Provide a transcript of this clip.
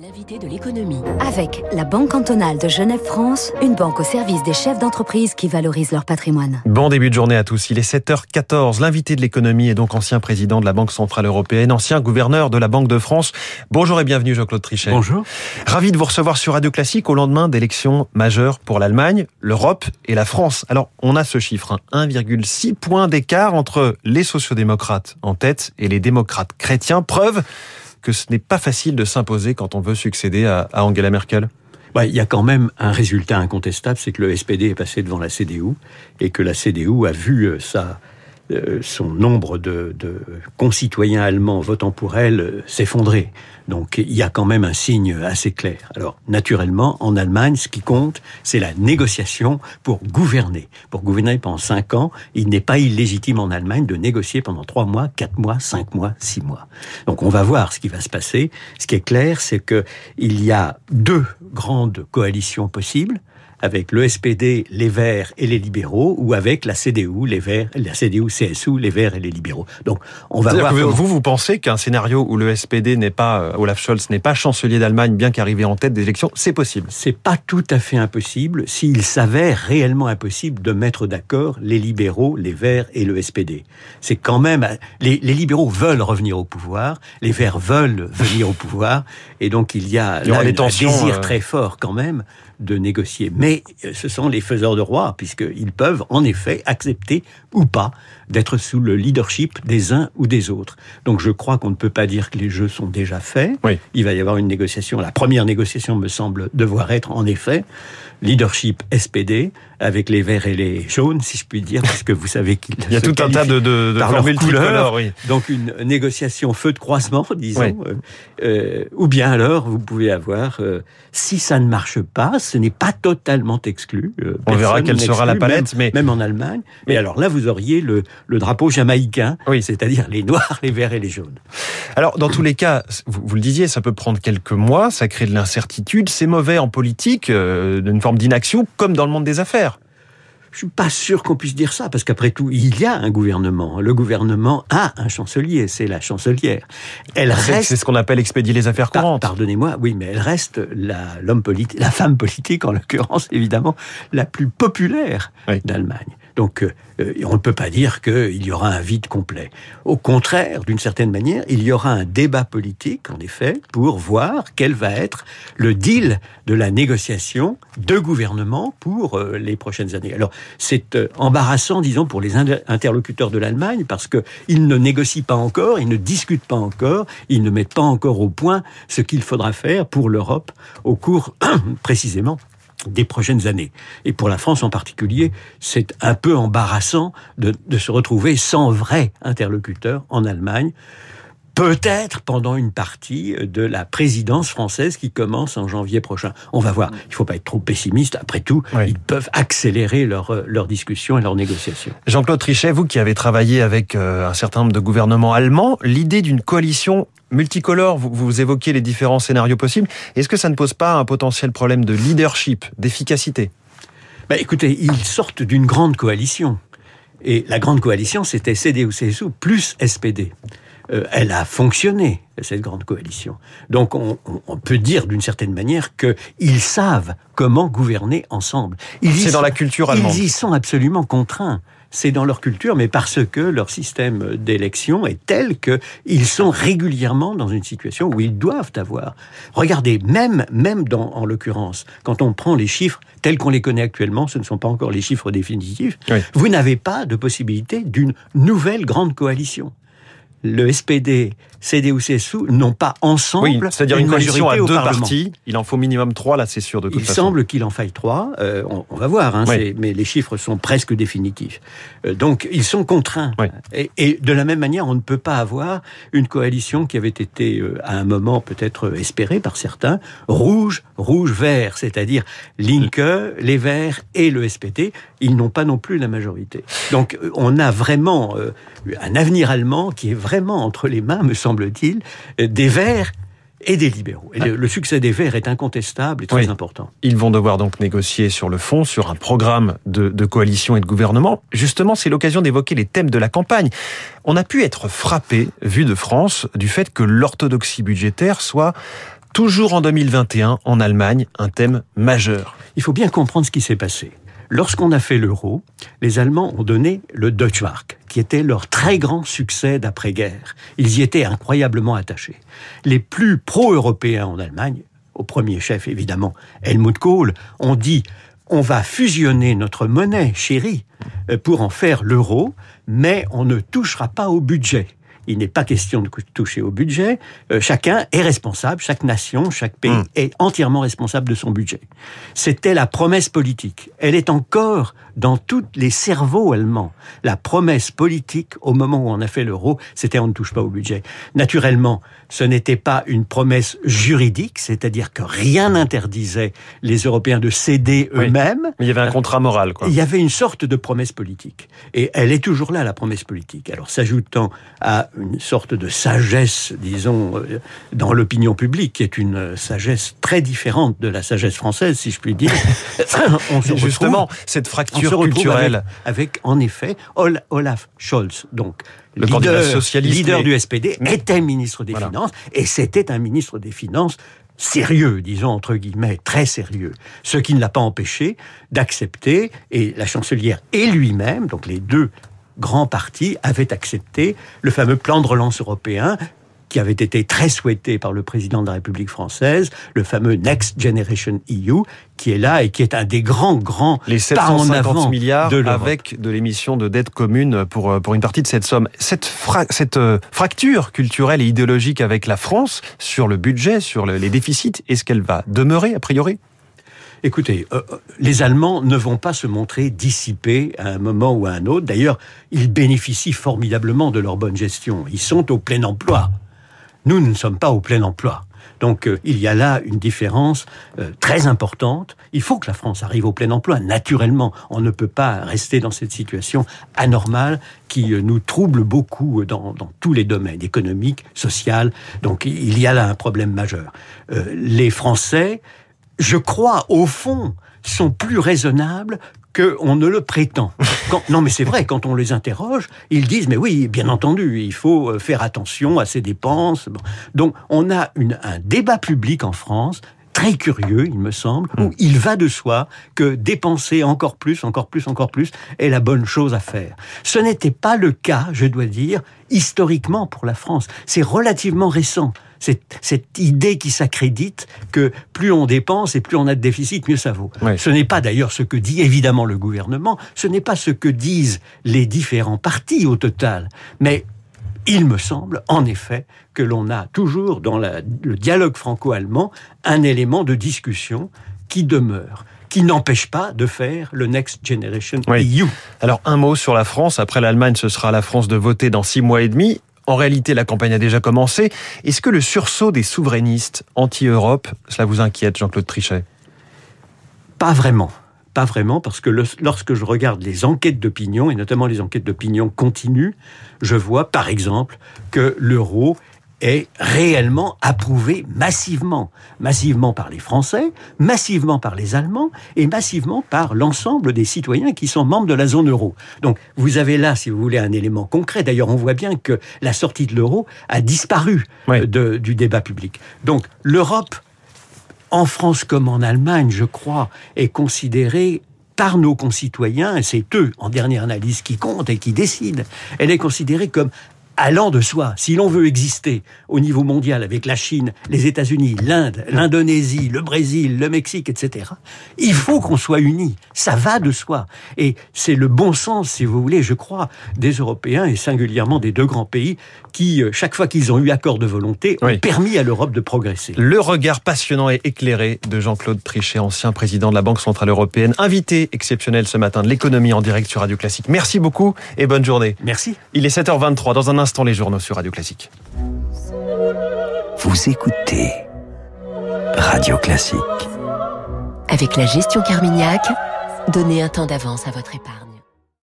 L'invité de l'économie. Avec la Banque cantonale de Genève-France, une banque au service des chefs d'entreprise qui valorisent leur patrimoine. Bon début de journée à tous. Il est 7h14. L'invité de l'économie est donc ancien président de la Banque Centrale Européenne, ancien gouverneur de la Banque de France. Bonjour et bienvenue Jean-Claude Trichet. Bonjour. Ravi de vous recevoir sur Radio Classique au lendemain d'élections majeures pour l'Allemagne, l'Europe et la France. Alors, on a ce chiffre, 1,6 hein. point d'écart entre les sociodémocrates en tête et les démocrates chrétiens. Preuve que ce n'est pas facile de s'imposer quand on veut succéder à, Angela Merkel. Il y a quand même un résultat incontestable, c'est que le SPD est passé devant la CDU et que la CDU a vu euh, sa, son nombre de, concitoyens allemands votant pour elle euh, s'effondrer. Donc il y a quand même un signe assez clair. Alors naturellement, en Allemagne, ce qui compte, c'est la négociation pour gouverner. Pour gouverner pendant cinq ans, il n'est pas illégitime en Allemagne de négocier pendant trois mois, quatre mois, cinq mois, six mois. Donc on va voir ce qui va se passer. Ce qui est clair, c'est que il y a deux grandes coalitions possibles avec le SPD, les Verts et les libéraux, ou avec la CDU, les Verts, la CDU, CSU, les Verts et les libéraux. Donc, on va voir. vous, vous pensez qu'un scénario où le SPD n'est pas, euh, Olaf Scholz n'est pas chancelier d'Allemagne, bien qu'arrivé en tête des élections, c'est possible? C'est pas tout à fait impossible s'il s'avère réellement impossible de mettre d'accord les libéraux, les Verts et le SPD. C'est quand même, les, les, libéraux veulent revenir au pouvoir, les Verts veulent venir au pouvoir, et donc il y a, là, un désir euh, très fort quand même de négocier. Mais euh, ce sont les faiseurs de roi, puisqu'ils peuvent en effet accepter ou pas d'être sous le leadership des uns ou des autres. Donc je crois qu'on ne peut pas dire que les jeux sont déjà faits. Il va y avoir une négociation. La première négociation me semble devoir être en effet leadership SPD avec les verts et les jaunes, si je puis dire, parce que vous savez qu'il y a tout un tas de, de, de formules couleurs. Oui. Donc une négociation feu de croisement, disons. Euh, euh, ou bien alors, vous pouvez avoir, euh, si ça ne marche pas, ce n'est pas totalement exclu. On verra quelle sera la palette, même, mais même en Allemagne. Mais alors là, vous auriez le, le drapeau jamaïcain, oui. c'est-à-dire les noirs, les verts et les jaunes. Alors dans tous les cas, vous, vous, le disiez, ça peut prendre quelques mois, ça crée de l'incertitude, c'est mauvais en politique, d'une forme d'inaction, comme dans le monde des affaires. Je suis pas sûr qu'on puisse dire ça, parce qu'après tout, il y a un gouvernement. Le gouvernement a un chancelier, c'est la chancelière. Elle reste. C'est ce qu'on appelle expédier les affaires courantes. Pardonnez-moi, oui, mais elle reste l'homme politique, la femme politique en l'occurrence, évidemment, la plus populaire d'Allemagne. Donc, euh, euh, on ne peut pas dire qu'il y aura un vide complet. Au contraire, d'une certaine manière, il y aura un débat politique, en effet, pour voir quel va être le deal de la négociation de gouvernement pour euh, les prochaines années. Alors, c'est embarrassant, disons, pour les interlocuteurs de l'Allemagne, parce qu'ils ne négocient pas encore, ils ne discutent pas encore, ils ne mettent pas encore au point ce qu'il faudra faire pour l'Europe au cours, précisément, des prochaines années. Et pour la France en particulier, c'est un peu embarrassant de, se retrouver sans vrai interlocuteur en Allemagne. Peut-être pendant une partie de la présidence française qui commence en janvier prochain. On va voir. Il ne faut pas être trop pessimiste. Après tout, ils peuvent accélérer leur, leur discussion et leurs négociations. Jean-Claude Trichet, vous qui avez travaillé avec euh, un certain nombre de gouvernements allemands, l'idée d'une coalition multicolore, vous, vous évoquez les différents scénarios possibles. Est-ce que ça ne pose pas un potentiel problème de leadership, d'efficacité? Bah, Écoutez, ils sortent d'une grande coalition. Et la grande coalition, c'était CDU-CSU plus SPD. Euh, elle a fonctionné, cette grande coalition. Donc on, on peut dire d'une certaine manière qu'ils savent comment gouverner ensemble. C'est dans la culture allemande. Ils y sont absolument contraints c'est dans leur culture, mais parce que leur système d'élection est tel qu'ils sont régulièrement dans une situation où ils doivent avoir. Regardez, même, même dans, en l'occurrence, quand on prend les chiffres tels qu'on les connaît actuellement, ce ne sont pas encore les chiffres définitifs, vous n'avez pas de possibilité d'une nouvelle grande coalition le SPD, CDU-CSU n'ont pas ensemble c'est-à-dire une, coalition à deux partis. Il en faut minimum trois, là, c'est sûr, de toute Il semble qu'il en faille trois. Euh, on, va voir, hein, mais les chiffres sont presque définitifs. Euh, donc, ils sont contraints. Et, de la même manière, on ne peut pas avoir une coalition qui avait été, euh, à un moment, peut-être espérée par certains, rouge, rouge-vert, c'est-à-dire Linke, les Verts et le SPD. Ils n'ont pas non plus la majorité. Donc, on a vraiment un avenir allemand qui est vraiment entre les mains, me semble-t-il, des Verts et des libéraux. Et le, succès des Verts est incontestable et très important. Ils vont devoir donc négocier sur le fond, sur un programme de, de coalition et de gouvernement. Justement, c'est l'occasion d'évoquer les thèmes de la campagne. On a pu être frappé, vu de France, du fait que l'orthodoxie budgétaire soit toujours en 2021, en Allemagne, un thème majeur. Il faut bien comprendre ce qui s'est passé. Lorsqu'on a fait l'euro, les Allemands ont donné le Deutschmark, qui était leur très grand succès d'après-guerre. Ils y étaient incroyablement attachés. Les plus pro-européens en Allemagne, au premier chef évidemment Helmut Kohl, ont dit on va fusionner notre monnaie chérie pour en faire l'euro, mais on ne touchera pas au budget il n'est pas question de toucher au budget. Euh, chacun est responsable, chaque nation, chaque pays hmm. est entièrement responsable de son budget. C'était la promesse politique. Elle est encore dans tous les cerveaux allemands. La promesse politique, au moment où on a fait l'euro, c'était on ne touche pas au budget. Naturellement, ce n'était pas une promesse juridique, c'est-à-dire que rien n'interdisait les Européens de céder eux-mêmes. Mais il y avait un contrat moral, quoi. Il y avait une sorte de promesse politique. Et elle est toujours là, la promesse politique. Alors, s'ajoutant à une sorte de sagesse, disons, euh, dans l'opinion publique, qui est une sagesse très différente de la sagesse française, si je puis dire. on se Justement, cette fracture culturelle. Avec, en effet, Olaf Scholz, donc le leader, socialiste, leader du SPD, était ministre des Finances, et c'était un ministre des Finances sérieux, disons entre guillemets, très sérieux. Ce qui ne l'a pas empêché d'accepter, et la chancelière et lui-même, donc les deux grands partis avaient accepté le fameux plan de relance européen qui avait été très souhaité par le président de la République française, le fameux Next Generation EU, qui est là et qui est un des grands, grands Les 750 milliards de avec de l'émission de dette commune pour, pour une partie de cette somme. Cette, cette euh, fracture culturelle et idéologique avec la France sur le budget, sur les déficits, est-ce qu'elle va demeurer a priori? Écoutez, euh, euh, les Allemands ne vont pas se montrer dissipés à un moment ou à un autre. D'ailleurs, ils bénéficient formidablement de leur bonne gestion. Ils sont au plein emploi. Nous, ne sommes pas au plein emploi. Donc euh, il y a là une différence très importante. Il faut que la France arrive au plein emploi, naturellement. On ne peut pas rester dans cette situation anormale qui nous trouble beaucoup dans, dans tous les domaines, économiques, sociaux. Donc il y a là un problème majeur. les Français je crois, au fond, sont plus raisonnables qu'on ne le prétend. non, mais c'est vrai, quand on les interroge, ils disent, mais oui, bien entendu, il faut euh, faire attention à ces dépenses. Donc, on a un débat public en France très curieux, il me semble, où hmm. il va de soi que dépenser encore plus, encore plus, encore plus est la bonne chose à faire. Ce n'était pas le cas, je dois dire, historiquement pour la France. C'est relativement récent cette, cette idée qui s'accrédite que plus on dépense et plus on a de déficit, mieux ça vaut. Ce n'est pas d'ailleurs ce que dit évidemment le gouvernement, ce n'est pas ce que disent les différents partis au total, mais il me semble, en effet, que l'on a toujours dans le dialogue franco-allemand un élément de discussion qui demeure qui n'empêche pas de faire le Next Generation EU. Alors un mot sur la France. Après l'Allemagne, ce sera la France de voter dans six mois et demi. En réalité, la campagne a déjà commencé. Est-ce que le sursaut des souverainistes anti-Europe, cela vous inquiète, Jean-Claude Trichet? Pas vraiment. Pas vraiment, parce que lorsque je regarde les enquêtes d'opinion, et notamment les enquêtes d'opinion continues, je vois par exemple que l'euro est réellement approuvé massivement, massivement par les Français, massivement par les Allemands et massivement par l'ensemble des citoyens qui sont membres de la zone euro. Donc vous avez là, si vous voulez, un élément concret. D'ailleurs, on voit bien que la sortie de l'euro a disparu du débat public. Donc l'Europe, en France comme en Allemagne, je crois, est considérée par nos concitoyens, et c'est eux, en dernière analyse, qui comptent et qui décident, elle est considérée comme allant de soi. Si l'on veut exister au niveau mondial avec la Chine, les États-Unis, l'Inde, l'Indonésie, le Brésil, le Mexique, etc., il faut qu'on soit unis. Ça va de soi. Et c'est le bon sens, si vous voulez, je crois, des Européens et singulièrement des deux grands pays qui, euh, chaque fois qu'ils ont eu accord de volonté, ont permis à l'Europe de progresser. Le regard passionnant et éclairé de Jean-Claude Trichet, ancien président de la Banque Centrale Européenne, invité exceptionnel ce matin de l'économie en direct sur Radio Classique. Merci beaucoup et bonne journée. Merci. Il est 7h23. Dans un instant, les journaux sur Radio Classique. Vous écoutez Radio Classique. Avec la gestion Carmignac, donnez un temps d'avance à votre épargne.